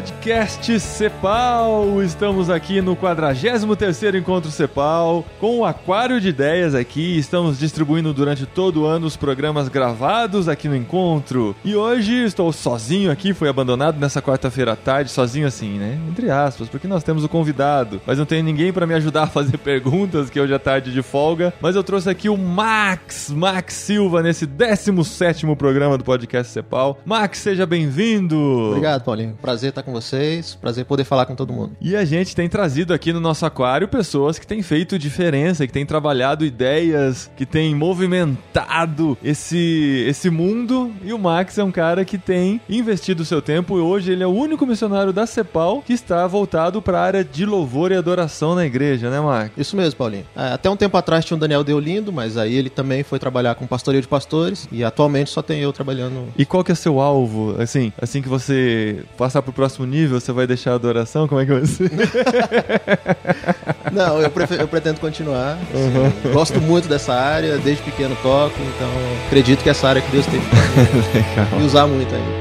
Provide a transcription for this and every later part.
Podcast Cepal. Estamos aqui no 43º Encontro Cepal, com o Aquário de Ideias aqui. Estamos distribuindo durante todo o ano os programas gravados aqui no Encontro. E hoje estou sozinho aqui, fui abandonado nessa quarta-feira à tarde, sozinho assim, né? Entre aspas, porque nós temos o convidado, mas não tem ninguém para me ajudar a fazer perguntas, que hoje é tarde de folga. Mas eu trouxe aqui o Max, Max Silva, nesse 17º programa do podcast Cepal. Max, seja bem-vindo! Obrigado, Paulinho. Prazer estar com vocês. Prazer poder falar com todo mundo. E a gente tem trazido aqui no nosso aquário pessoas que têm feito diferença, que têm trabalhado ideias, que têm movimentado esse, esse mundo. E o Max é um cara que tem investido o seu tempo e hoje ele é o único missionário da CEPAL que está voltado para a área de louvor e adoração na igreja, né, Max? Isso mesmo, Paulinho. É, Até um tempo atrás tinha o Daniel Deolindo, mas aí ele também foi trabalhar com pastoreio de pastores e atualmente só tem eu trabalhando. E qual que é seu alvo? Assim, assim que você passar pro próximo nível, você vai deixar a adoração? Como é que vai ser? Não, eu, eu pretendo continuar. Assim, Gosto muito dessa área, desde pequeno toco, então acredito que essa área que Deus tem mim e usar muito ainda.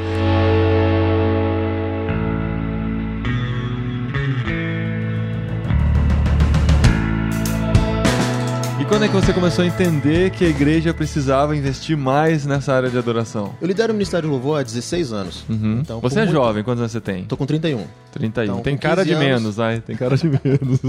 Quando é que você começou a entender que a igreja precisava investir mais nessa área de adoração? Eu lidero o Ministério de Louvor há 16 anos. Uhum. Então, você é muito- jovem, quantos anos você tem? Tô com 31. 31. Então, tem cara de 15 anos- menos, vai. Tem cara de menos.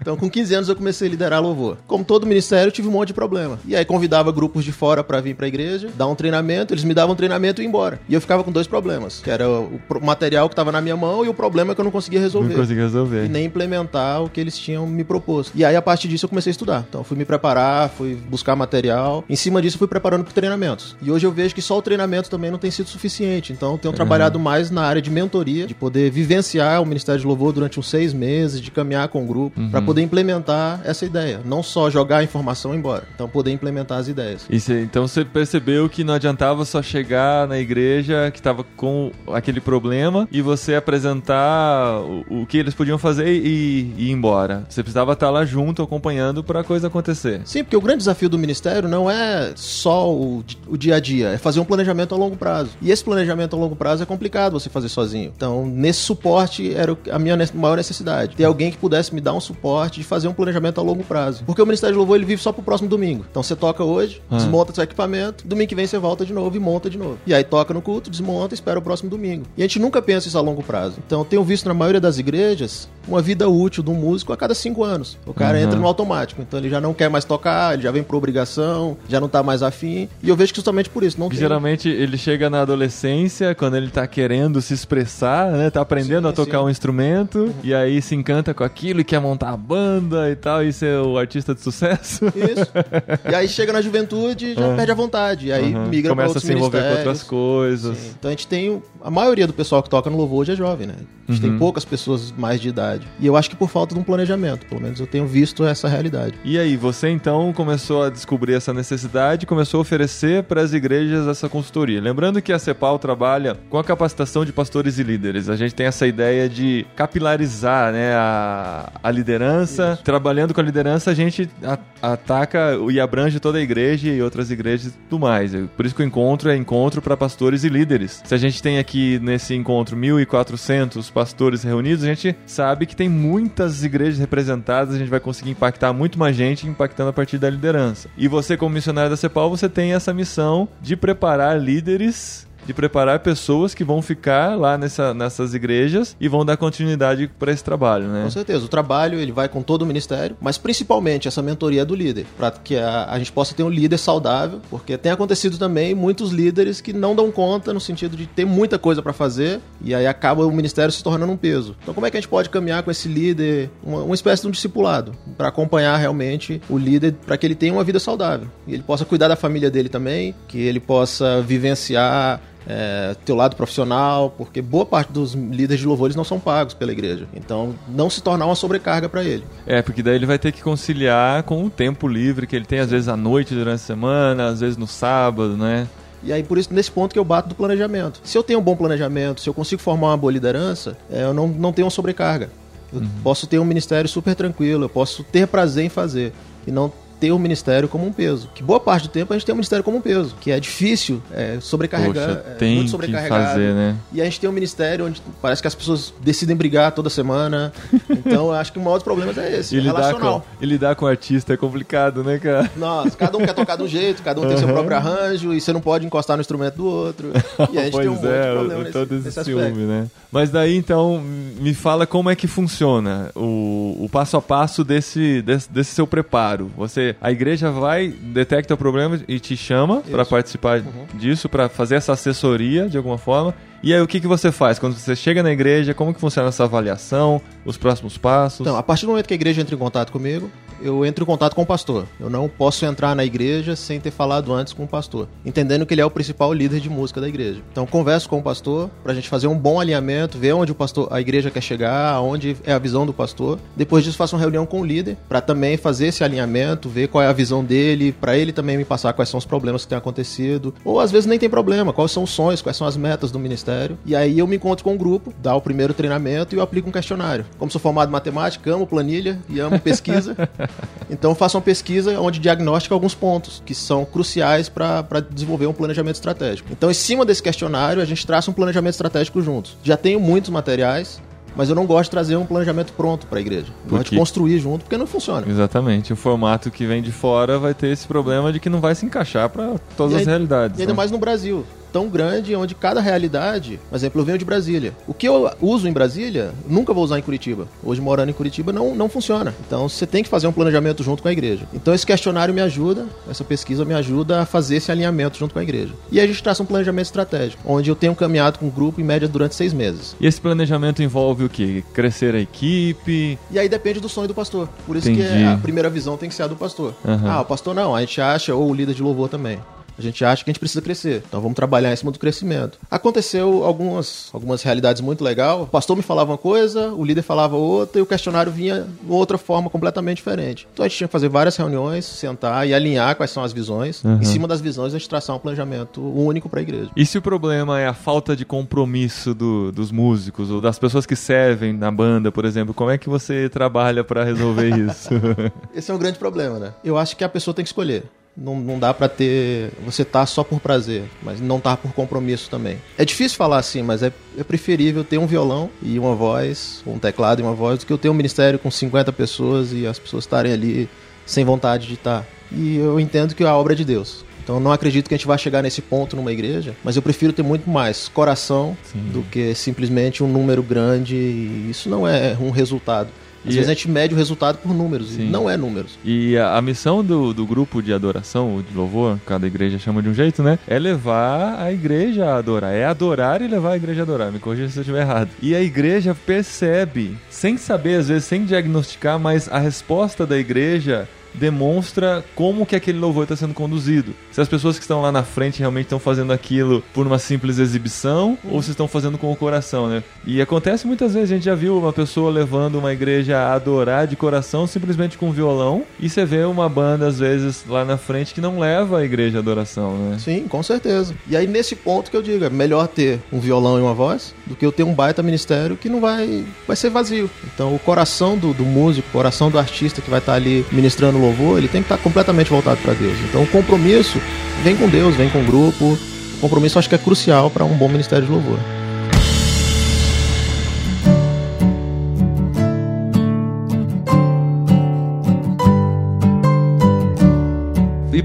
Então, com 15 anos eu comecei a liderar louvor. Como todo ministério, eu tive um monte de problema. E aí convidava grupos de fora pra vir pra igreja, dar um treinamento, eles me davam um treinamento e ir embora. E eu ficava com dois problemas, que era o material que tava na minha mão e o problema que eu não conseguia resolver. Não consegui resolver. E nem implementar o que eles tinham me proposto. E aí, a partir disso, eu comecei a estudar. Então, fui me preparar, fui buscar material. Em cima disso, fui preparando para treinamentos. E hoje eu vejo que só o treinamento também não tem sido suficiente. Então, tenho trabalhado mais na área de mentoria, de poder vivenciar o Ministério de Louvor durante uns seis meses, de caminhar com o grupo, para poder implementar essa ideia. Não só jogar a informação embora. Então, poder implementar as ideias. Cê- então você percebeu que não adiantava só chegar na igreja que estava com aquele problema e você apresentar o, o que eles podiam fazer e, e ir embora. Você precisava estar lá junto, acompanhando para a coisa acontecer. Sim, porque o grande desafio do ministério não é só o, o dia a dia, é fazer um planejamento a longo prazo. E esse planejamento a longo prazo é complicado você fazer sozinho. Então, nesse suporte era a minha maior necessidade. Ter alguém que pudesse me dar um suporte de fazer um planejamento a longo prazo. Porque o Ministério de Louvor ele vive só pro próximo domingo. Então você toca hoje, Ah. desmonta seu equipamento, domingo que vem você volta de novo e monta de novo. E aí toca no culto, desmonta e espera o próximo domingo. E a gente nunca pensa isso a longo prazo. Então eu tenho visto na maioria das igrejas uma vida útil de um músico a cada cinco anos. O cara Uhum. entra no automático. Então ele já não quer mais tocar, ele já vem por obrigação, já não tá mais afim. E eu vejo que justamente por isso. Não tem... geralmente ele chega na adolescência, quando ele tá querendo se expressar, né? Tá aprendendo Sim, a tocar sim. um instrumento, e aí se encanta com aquilo e quer montar a banda e tal, e ser o artista de sucesso. Isso. E aí chega na juventude e já perde a vontade. E aí Uhum. migra pra Começa a se envolver com outras coisas. Sim. Então a gente tem. A maioria do pessoal que toca no louvor hoje é jovem, né? A gente Uhum. tem poucas pessoas mais de idade. E eu acho que por falta de um planejamento. Pelo menos eu tenho visto essa realidade. E aí, você então começou a descobrir essa necessidade e começou a oferecer para as igrejas essa consultoria. Lembrando que a CEPAL trabalha com a capacitação de pastores e líderes. A gente tem essa ideia de capilarizar né, a, a liderança. Trabalhando com a liderança, a gente a- ataca e abrange toda a igreja e outras igrejas e tudo mais. Por isso que o encontro é encontro para pastores e líderes. Se a gente tem aqui nesse encontro 1.400 pastores reunidos, a gente sabe que tem muitas igrejas representadas, a gente vai conseguir impactar muito mais gente impactando a partir da liderança. E você, como missionário da CEPAL, você tem essa missão de preparar líderes de preparar pessoas que vão ficar lá nessa, nessas igrejas e vão dar continuidade para esse trabalho, né? Com certeza. O trabalho ele vai com todo o ministério, mas principalmente essa mentoria do líder, para que a, a gente possa ter um líder saudável, porque tem acontecido também muitos líderes que não dão conta no sentido de ter muita coisa para fazer e aí acaba o ministério se tornando um peso. Então, como é que a gente pode caminhar com esse líder, uma, uma espécie de um discipulado, para acompanhar realmente o líder, para que ele tenha uma vida saudável e ele possa cuidar da família dele também, que ele possa vivenciar é, teu lado profissional, porque boa parte dos líderes de louvor eles não são pagos pela igreja. Então, não se tornar uma sobrecarga para ele. É, porque daí ele vai ter que conciliar com o tempo livre que ele tem, às vezes à noite durante a semana, às vezes no sábado, né? E aí, por isso, nesse ponto que eu bato do planejamento. Se eu tenho um bom planejamento, se eu consigo formar uma boa liderança, é, eu não, não tenho uma sobrecarga. Eu uhum. posso ter um ministério super tranquilo, eu posso ter prazer em fazer. E não ter o ministério como um peso. Que boa parte do tempo a gente tem o ministério como um peso, que é difícil é, sobrecarregar, Poxa, é, tem muito sobrecarregado. Que fazer, né? E a gente tem um ministério onde parece que as pessoas decidem brigar toda semana. Então, eu acho que o maior dos problemas é esse, e é relacional. Com, e lidar com o artista é complicado, né, cara? Nossa, cada um quer tocar de um jeito, cada um uhum. tem seu próprio arranjo e você não pode encostar no instrumento do outro. E a gente pois tem um monte é, de problema nesse, esse ciúme, né? Mas daí, então, me fala como é que funciona o, o passo a passo desse, desse, desse seu preparo. Você, a igreja vai vai, detecta o problema e te chama para participar uhum. disso, para fazer essa assessoria de alguma forma. E aí o que, que você faz? Quando você chega na igreja, como que funciona essa avaliação, os próximos passos? Então, a partir do momento que a igreja entra em contato comigo, eu entro em contato com o pastor. Eu não posso entrar na igreja sem ter falado antes com o pastor, entendendo que ele é o principal líder de música da igreja. Então, converso com o pastor para a gente fazer um bom alinhamento, ver onde o pastor, a igreja quer chegar, aonde é a visão do pastor. Depois disso, faço uma reunião com o líder para também fazer esse alinhamento, ver qual é a visão dele, para ele também me passar quais são os problemas que têm acontecido. Ou às vezes nem tem problema, quais são os sonhos, quais são as metas do ministério. E aí eu me encontro com um grupo, dá o primeiro treinamento e eu aplico um questionário. Como sou formado em matemática, amo planilha e amo pesquisa. então eu faço uma pesquisa onde diagnostica alguns pontos que são cruciais para desenvolver um planejamento estratégico. Então, em cima desse questionário, a gente traça um planejamento estratégico juntos. Já tenho muitos materiais, mas eu não gosto de trazer um planejamento pronto para a igreja. Eu gosto de construir junto, porque não funciona. Exatamente. O formato que vem de fora vai ter esse problema de que não vai se encaixar para todas aí, as realidades. E ainda né? mais no Brasil tão grande onde cada realidade, por exemplo, eu venho de Brasília. O que eu uso em Brasília, nunca vou usar em Curitiba. Hoje morando em Curitiba não, não funciona. Então você tem que fazer um planejamento junto com a igreja. Então esse questionário me ajuda, essa pesquisa me ajuda a fazer esse alinhamento junto com a igreja. E a gente traça um planejamento estratégico, onde eu tenho caminhado com o grupo em média durante seis meses. E esse planejamento envolve o quê? Crescer a equipe? E aí depende do sonho do pastor. Por isso Entendi. que a primeira visão tem que ser a do pastor. Uhum. Ah, o pastor não, a gente acha, ou o líder de louvor também. A gente acha que a gente precisa crescer. Então vamos trabalhar em cima do crescimento. Aconteceu algumas, algumas realidades muito legais. O pastor me falava uma coisa, o líder falava outra e o questionário vinha de outra forma completamente diferente. Então a gente tinha que fazer várias reuniões, sentar e alinhar quais são as visões. Uhum. Em cima das visões a gente traçar um planejamento único para a igreja. E se o problema é a falta de compromisso do, dos músicos ou das pessoas que servem na banda, por exemplo, como é que você trabalha para resolver isso? Esse é um grande problema, né? Eu acho que a pessoa tem que escolher. Não, não dá para ter. Você tá só por prazer, mas não tá por compromisso também. É difícil falar assim, mas é, é preferível ter um violão e uma voz, um teclado e uma voz, do que eu ter um ministério com 50 pessoas e as pessoas estarem ali sem vontade de estar. E eu entendo que a obra é de Deus. Então eu não acredito que a gente vai chegar nesse ponto numa igreja, mas eu prefiro ter muito mais coração Sim. do que simplesmente um número grande. E isso não é um resultado. Às e vezes a gente mede o resultado por números, Sim. e não é números. E a, a, missão do, do grupo de adoração, de louvor, cada igreja chama de um jeito, né? É levar a igreja a adorar. É adorar e levar a igreja a adorar. Me corrija se eu estiver errado. E a igreja percebe, sem saber, às vezes, sem diagnosticar, mas a resposta da igreja demonstra como que aquele louvor está sendo conduzido. Se as pessoas que estão lá na frente realmente estão fazendo aquilo por uma simples exibição uhum. ou se estão fazendo com o coração, né? E acontece muitas vezes, a gente já viu uma pessoa levando uma igreja a adorar de coração simplesmente com violão e você vê uma banda às vezes lá na frente que não leva a igreja à adoração, né? Sim, com certeza. E aí nesse ponto que eu digo, é melhor ter um violão e uma voz do que eu ter um baita ministério que não vai vai ser vazio. Então o coração do, do músico, o coração do artista que vai estar ali ministrando louvor, ele tem que estar completamente voltado para Deus. Então o compromisso vem com Deus, vem com o grupo. O compromisso acho que é crucial para um bom ministério de louvor.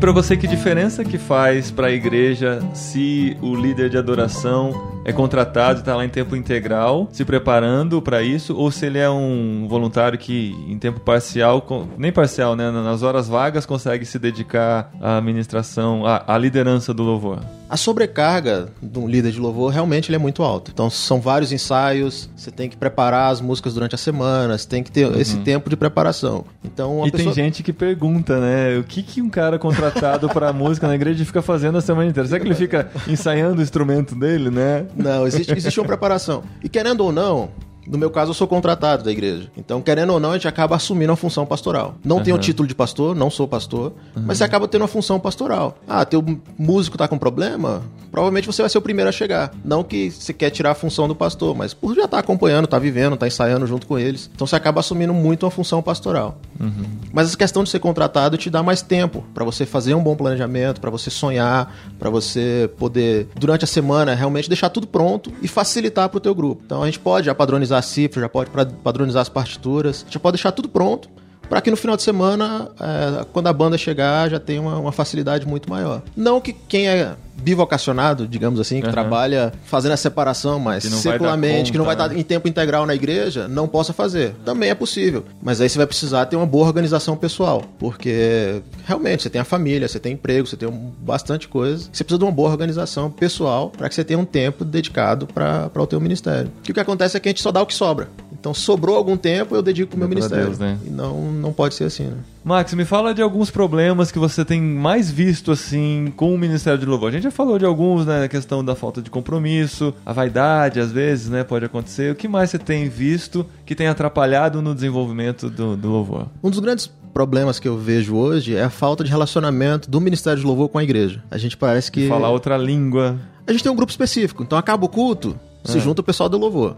Para você, que diferença que faz para a igreja se o líder de adoração é contratado está lá em tempo integral, se preparando para isso, ou se ele é um voluntário que em tempo parcial, nem parcial, né, nas horas vagas consegue se dedicar à administração, à, à liderança do louvor? A sobrecarga de um líder de louvor realmente ele é muito alta. Então são vários ensaios, você tem que preparar as músicas durante a semana, você tem que ter uhum. esse tempo de preparação. Então e pessoa... tem gente que pergunta, né, o que que um cara contratado para música na igreja fica fazendo a semana inteira? Será que ele fica ensaiando o instrumento dele, né? Não, existe, existe uma preparação. E querendo ou não, No meu caso, eu sou contratado da igreja. Então, querendo ou não, a gente acaba assumindo a função pastoral. Não uhum. tenho o título de pastor, não sou pastor, uhum. mas você acaba tendo uma função pastoral. Ah, teu músico tá com problema? Provavelmente você vai ser o primeiro a chegar. Não que você quer tirar a função do pastor, mas por já tá acompanhando, tá vivendo, tá ensaiando junto com eles. Então você acaba assumindo muito uma função pastoral. Uhum. Mas essa questão de ser contratado te dá mais tempo para você fazer um bom planejamento, para você sonhar, para você poder, durante a semana, realmente deixar tudo pronto e facilitar para o teu grupo. Então a gente pode já padronizar cifra, já pode padronizar as partituras, já pode deixar tudo pronto para que no final de semana, é, quando a banda chegar, já tenha uma, uma, facilidade muito maior. Não que quem é bivocacionado, digamos assim, que uhum. trabalha fazendo a separação, mas que secularmente, conta, que não vai estar né? em tempo integral na igreja, não possa fazer. Também é possível. Mas aí você vai precisar ter uma boa organização pessoal, porque realmente você tem a família, você tem emprego, você tem bastante coisa. Você precisa de uma boa organização pessoal para que você tenha um tempo dedicado para o teu ministério. Que o que acontece é que a gente só dá o que sobra. Então sobrou algum tempo, eu dedico pro meu ministério. Deus, né? E não, não pode ser assim, né? Max, me fala de alguns problemas que você tem mais visto assim com o Ministério de Louvor. A gente já falou de alguns, né? A questão da falta de compromisso, a vaidade, às vezes, né? Pode acontecer. O que mais você tem visto que tem atrapalhado no desenvolvimento do, do louvor? Um dos grandes problemas que eu vejo hoje é a falta de relacionamento do Ministério de Louvor com a igreja. A gente parece que. Falar outra língua. A gente tem um grupo específico. Então acaba o culto, se é. junta o pessoal do louvor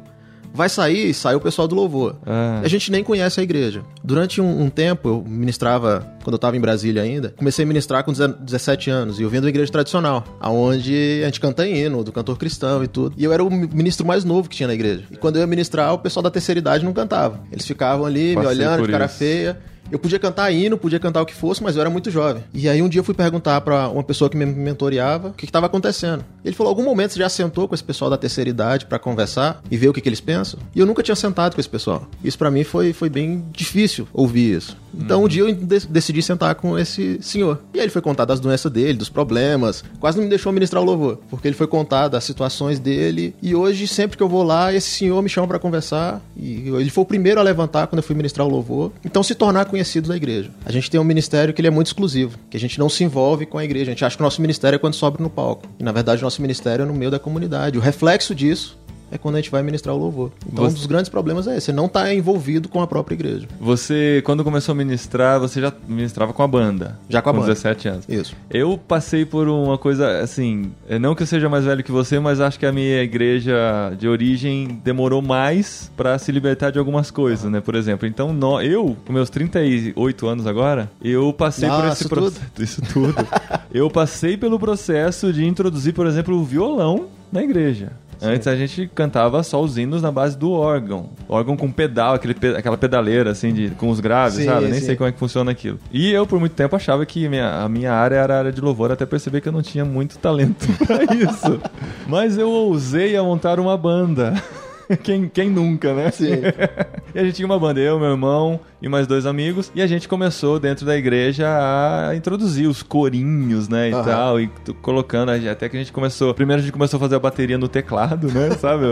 vai sair, sai o pessoal do louvor. Ah. A gente nem conhece a igreja. Durante um, um tempo, eu ministrava, quando eu estava em Brasília ainda, comecei a ministrar com 17 anos, e eu vim da igreja tradicional, aonde a gente canta hino, do cantor cristão e tudo. E eu era o ministro mais novo que tinha na igreja. E quando eu ia ministrar, o pessoal da terceira idade não cantava. Eles ficavam ali, Passei me olhando, de cara isso. feia. Eu podia cantar hino, podia cantar o que fosse, mas eu era muito jovem. E aí um dia eu fui perguntar para uma pessoa que me mentoreava o que estava acontecendo. Ele falou: algum momento você já sentou com esse pessoal da terceira idade para conversar e ver o que, que, eles pensam? E eu nunca tinha sentado com esse pessoal. Isso para mim foi, foi bem difícil ouvir isso. Então uhum. um dia eu decidi sentar com esse senhor. E aí ele foi contar das doenças dele, dos problemas. Quase não me deixou ministrar o louvor, porque ele foi contar das situações dele. E hoje, sempre que eu vou lá, esse senhor me chama para conversar. E ele foi o primeiro a levantar quando eu fui ministrar o louvor. Então se tornar conhecido da igreja. A gente tem um ministério que ele é muito exclusivo, que a gente não se envolve com a igreja. A gente acha que o nosso ministério é quando sobe no palco. E na verdade o nosso ministério é no meio da comunidade. O reflexo disso é quando a gente vai ministrar o louvor. Então, você... um dos grandes problemas é esse, você não está envolvido com a própria igreja. Você, quando começou a ministrar, você já ministrava com a banda? Já com a com banda. 17 anos. Isso. Eu passei por uma coisa, assim, não que eu seja mais velho que você, mas acho que a minha igreja de origem demorou mais para se libertar de algumas coisas, né? Por exemplo, então, no, eu, com meus 38 anos agora, eu passei Nossa, por esse processo. Isso tudo. eu passei pelo processo de introduzir, por exemplo, o violão na igreja. Sim. Antes a gente cantava só os hinos na base do órgão. Órgão com pedal, aquele, aquela pedaleira, assim, de, com os graves, sim, sabe? Nem sei como é que funciona aquilo. E eu, por muito tempo, achava que minha, a minha área era a área de louvor, até perceber que eu não tinha muito talento para isso. Mas eu ousei a montar uma banda. quem, quem nunca, né? Sim. e a gente tinha uma banda, eu, meu irmão e mais dois amigos, e a gente começou dentro da igreja a introduzir os corinhos, né, e uhum. tal, e colocando, até que a gente começou, primeiro a gente começou a fazer a bateria no teclado, né, sabe?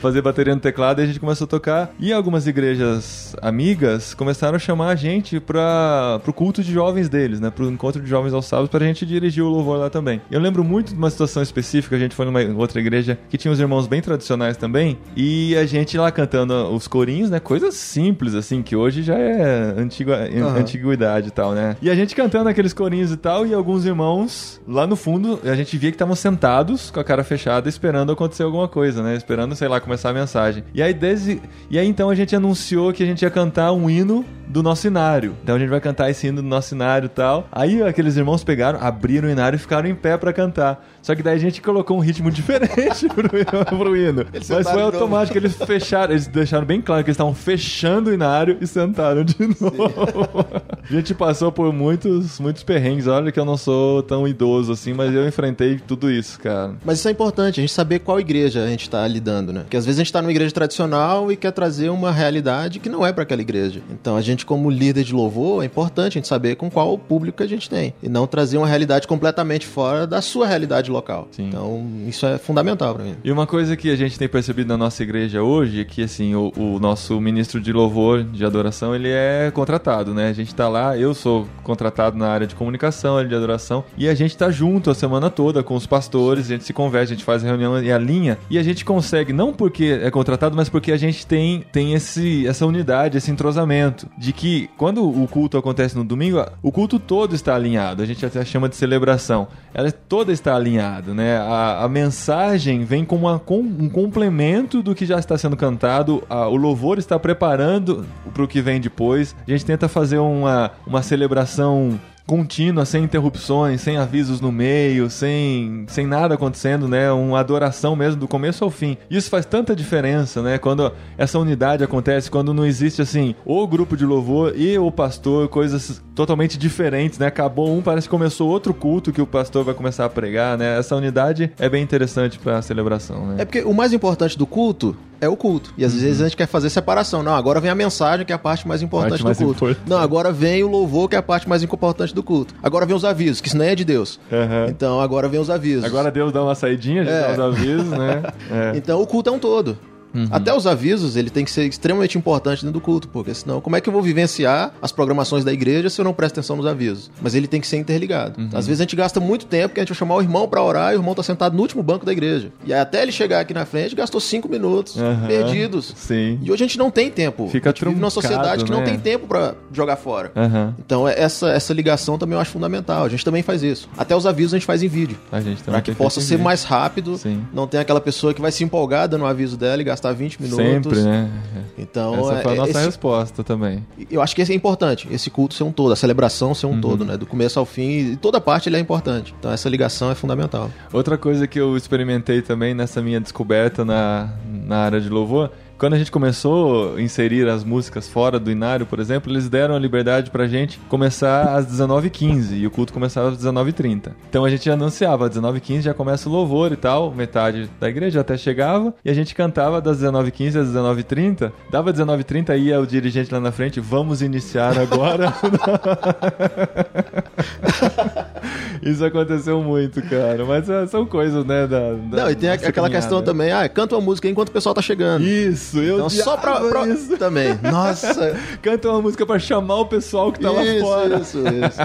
fazer bateria no teclado e a gente começou a tocar. E algumas igrejas amigas começaram a chamar a gente para pro culto de jovens deles, né, pro encontro de jovens aos sábados, pra gente dirigir o louvor lá também. Eu lembro muito de uma situação específica, a gente foi numa outra igreja que tinha uns irmãos bem tradicionais também, e e a gente lá cantando os corinhos, né? Coisas simples, assim, que hoje já é antiga, uhum. antiguidade e tal, né? E a gente cantando aqueles corinhos e tal, e alguns irmãos lá no fundo, a gente via que estavam sentados com a cara fechada, esperando acontecer alguma coisa, né? Esperando, sei lá, começar a mensagem. E aí, desde... e aí então a gente anunciou que a gente ia cantar um hino do nosso inário. Então a gente vai cantar esse hino do nosso inário e tal. Aí aqueles irmãos pegaram, abriram o inário e ficaram em pé para cantar. Só que daí a gente colocou um ritmo diferente pro, pro hino. Eles Mas foi automático, eles fecharam, eles deixaram bem claro que eles estavam fechando o inário e sentaram de novo. a gente passou por muitos, muitos perrengues. Olha que eu não sou tão idoso assim, mas eu enfrentei tudo isso, cara. Mas isso é importante, a gente saber qual igreja a gente tá lidando, né? Porque às vezes a gente tá numa igreja tradicional e quer trazer uma realidade que não é para aquela igreja. Então a gente, como líder de louvor, é importante a gente saber com qual público a gente tem. E não trazer uma realidade completamente fora da sua realidade local. Sim. Então, isso é fundamental para mim. E uma coisa que a gente tem percebido na nossa igreja hoje é que, assim, o, o, nosso ministro de louvor, de adoração, ele é contratado, né? A gente tá lá, eu sou contratado na área de comunicação, de adoração, e a gente tá junto a semana toda com os pastores, a gente se conversa, a gente faz reunião e a linha, e a gente consegue, não porque é contratado, mas porque a gente tem, tem esse, essa unidade, esse entrosamento, de que quando o culto acontece no domingo, o culto todo está alinhado, a gente até chama de celebração, ela toda está alinhada, né? A, a mensagem vem como uma, com, um complemento do que já está sendo cantado, a, o louvor está preparando para o que vem depois. A gente tenta fazer uma, uma celebração contínua, sem interrupções, sem avisos no meio, sem, sem nada acontecendo, né? Uma adoração mesmo do começo ao fim. Isso faz tanta diferença, né? Quando essa unidade acontece, quando não existe assim, o grupo de louvor e o pastor, coisas totalmente diferentes, né? Acabou um, parece que começou outro culto que o pastor vai começar a pregar, né? Essa unidade é bem interessante para a celebração, né? É porque o mais importante do culto é o culto. E às uhum. vezes a gente quer fazer separação. Não, agora vem a mensagem, que é a parte mais importante do culto. Importante. Não, agora vem o louvor, que é a parte mais importante do culto. Agora vem os avisos, que isso não é de Deus. Uhum. Então agora vem os avisos. Agora Deus dá uma saidinha, já é. dá os avisos, né? É. Então o culto é um todo. Uhum. Até os avisos, ele tem que ser extremamente importante dentro do culto, porque senão, como é que eu vou vivenciar as programações da igreja se eu não presto atenção nos avisos? Mas ele tem que ser interligado. Uhum. Às vezes a gente gasta muito tempo que a gente vai chamar o irmão para orar e o irmão tá sentado no último banco da igreja. E aí, até ele chegar aqui na frente, gastou cinco minutos uhum. perdidos. Sim. E hoje a gente não tem tempo. Fica a gente vive numa sociedade que né? não tem tempo para jogar fora. Então, é, essa, essa ligação também eu acho fundamental. A gente também faz isso. Até os avisos a gente faz em vídeo. A gente também. Pra que possa ser mais rápido. Sim. Não tem aquela pessoa que vai se empolgar dando o aviso dela e gastar 20 minutos. Sempre né? Então, Essa foi a é, nossa esse... resposta também. Eu acho que esse é importante, esse culto ser um todo, a celebração ser um uhum. todo, né? Do começo ao fim, e toda parte ele é importante. Então essa ligação é fundamental. Outra coisa que eu experimentei também nessa minha descoberta na, na área de louvor quando a gente começou a inserir as músicas fora do Inário, por exemplo, eles deram a liberdade pra gente começar às 19h15 e o culto começava às 19h30. Então a gente anunciava, às 19h15 já começa o louvor e tal, metade da igreja até chegava e a gente cantava das 19h15 às 19h30. Dava 19h30 ia o dirigente lá na frente, vamos iniciar agora. Isso aconteceu muito, cara. Mas é, são coisas, né? Da, da Não, e tem aquela caminhada. questão também, ah, canta uma música enquanto o pessoal tá chegando. Isso, eu então, só pra, pra... Isso. Também. Nossa. canta uma música pra chamar o pessoal que tá isso, lá fora. Isso, isso.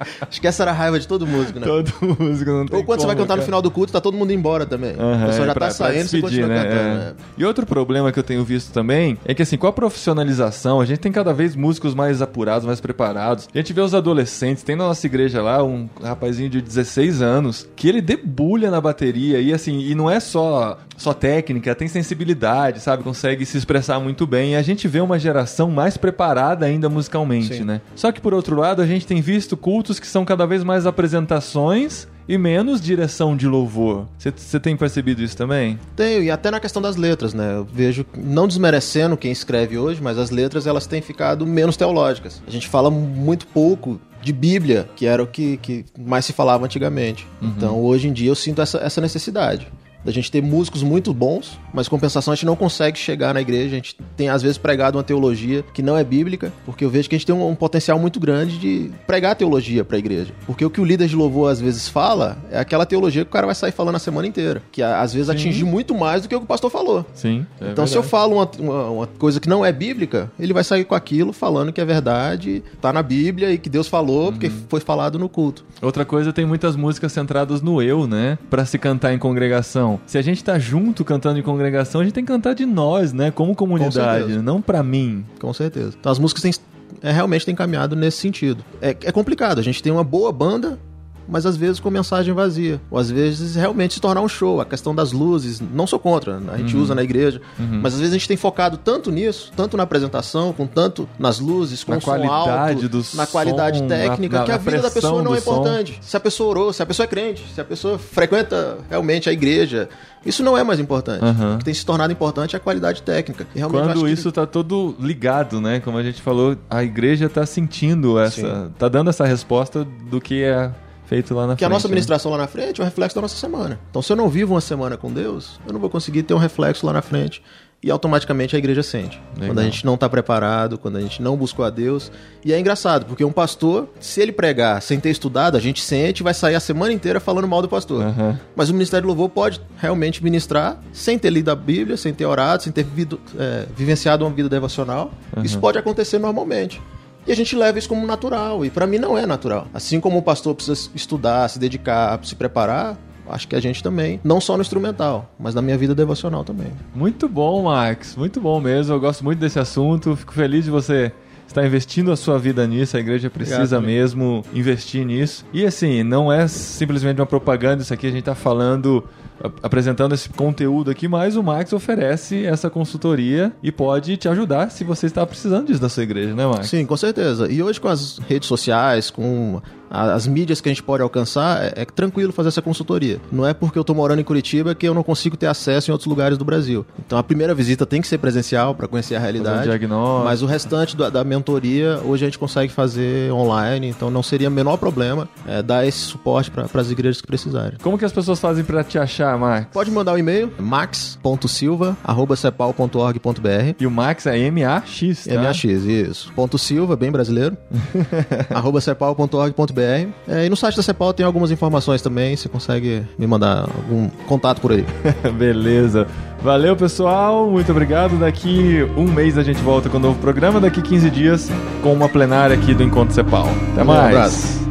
Acho que essa era a raiva de todo músico, né? Todo músico, não tem Ou quando como, você vai cantar cara. no final do culto, tá todo mundo embora também. Uhum, o pessoal já pra, tá saindo, despedir, você continua né? cantando. É. Né? E outro problema que eu tenho visto também é que, assim, com a profissionalização, a gente tem cada vez músicos mais apurados, mais preparados. A gente vê os adolescentes, tem na nossa igreja lá um rapazinho de 16 anos que ele debulha na bateria e, assim, e não é só, só técnica, tem sensibilidade, sabe? Consegue se expressar muito bem. E a gente vê uma geração mais preparada ainda musicalmente, Sim. né? Só que, por outro lado, a gente tem visto cultos que são cada vez mais apresentações e menos direção de louvor. Você tem percebido isso também? Tenho, e até na questão das letras, né? Eu vejo, não desmerecendo quem escreve hoje, mas as letras elas têm ficado menos teológicas. A gente fala muito pouco de Bíblia, que era o que, que mais se falava antigamente. Uhum. Então, hoje em dia, eu sinto essa, essa necessidade da gente ter músicos muito bons, mas compensação a gente não consegue chegar na igreja. A gente tem às vezes pregado uma teologia que não é bíblica, porque eu vejo que a gente tem um, um potencial muito grande de pregar teologia para a igreja. Porque o que o líder de louvor às vezes fala é aquela teologia que o cara vai sair falando a semana inteira, que às vezes atingir muito mais do que o que o pastor falou. Sim. É então verdade. se eu falo uma, uma, uma, coisa que não é bíblica, ele vai sair com aquilo falando que é verdade, tá na Bíblia e que Deus falou, uhum. porque foi falado no culto. Outra coisa, tem muitas músicas centradas no eu, né? Para se cantar em congregação congregação. Se a gente tá junto cantando em congregação, a gente tem que cantar de nós, né? Como comunidade, não para mim. Com certeza. Então as músicas têm, é, realmente têm caminhado nesse sentido. É, é complicado, a gente tem uma boa banda, mas às vezes com mensagem vazia. Ou às vezes realmente se tornar um show. A questão das luzes, não sou contra, a gente uhum. usa na igreja. Uhum. Mas às vezes a gente tem focado tanto nisso, tanto na apresentação, com tanto nas luzes, com na qualidade alto, do na qualidade som, técnica, na, que a vida da pessoa não é importante. Som. Se a pessoa orou, se a pessoa é crente, se a pessoa frequenta realmente a igreja, isso não é mais importante. Uhum. O que tem se tornado importante é a qualidade técnica. Quando isso está que... todo ligado, né? Como a gente falou, a igreja está sentindo essa. está dando essa resposta do que é feito lá na que frente. Que a nossa administração né? lá na frente é um reflexo da nossa semana. Então, se eu não vivo uma semana com Deus, eu não vou conseguir ter um reflexo lá na frente e automaticamente a igreja sente. Legal. Quando a gente não está preparado, quando a gente não buscou a Deus. E é engraçado, porque um pastor, se ele pregar sem ter estudado, a gente sente e vai sair a semana inteira falando mal do pastor. Uhum. Mas o Ministério do Louvor pode realmente ministrar sem ter lido a Bíblia, sem ter orado, sem ter vivido, é, vivenciado uma vida devocional. Uhum. Isso pode acontecer normalmente. E a gente leva isso como natural. E para mim não é natural. Assim como o pastor precisa estudar, se dedicar, se preparar, acho que a gente também, não só no instrumental, mas na minha vida devocional também. Muito bom, Max, muito bom mesmo. Eu gosto muito desse assunto, fico feliz de você estar investindo a sua vida nisso, a igreja precisa Obrigado, mesmo investir nisso. E assim, não é simplesmente uma propaganda, isso aqui a gente está falando apresentando esse conteúdo aqui, mas o Max oferece essa consultoria e pode te ajudar se você está precisando disso da sua igreja, né, Max? Sim, com certeza. E hoje com as redes sociais, com as mídias que a gente pode alcançar, é, é, tranquilo fazer essa consultoria. Não é porque eu estou morando em Curitiba que eu não consigo ter acesso em outros lugares do Brasil. Então a primeira visita tem que ser presencial para conhecer a realidade. Um. Mas o restante da, da, mentoria hoje a gente consegue fazer online, então não seria o menor problema é, dar esse suporte para as igrejas que precisarem. Como que as pessoas fazem para te achar, Max? Pode mandar um e-mail, max.silva.cepal.org.br E o Max é M-A-X, tá? M-A-X, isso. Ponto Silva, bem brasileiro. arroba cepal.org.br é, e no site da CEPAL tem algumas informações também, você consegue me mandar algum contato por aí. Beleza. Valeu, pessoal. Muito obrigado. Daqui um mês a gente volta com um novo programa. Daqui 15 dias com uma plenária aqui do Encontro CEPAL. Até mais. Um abraço.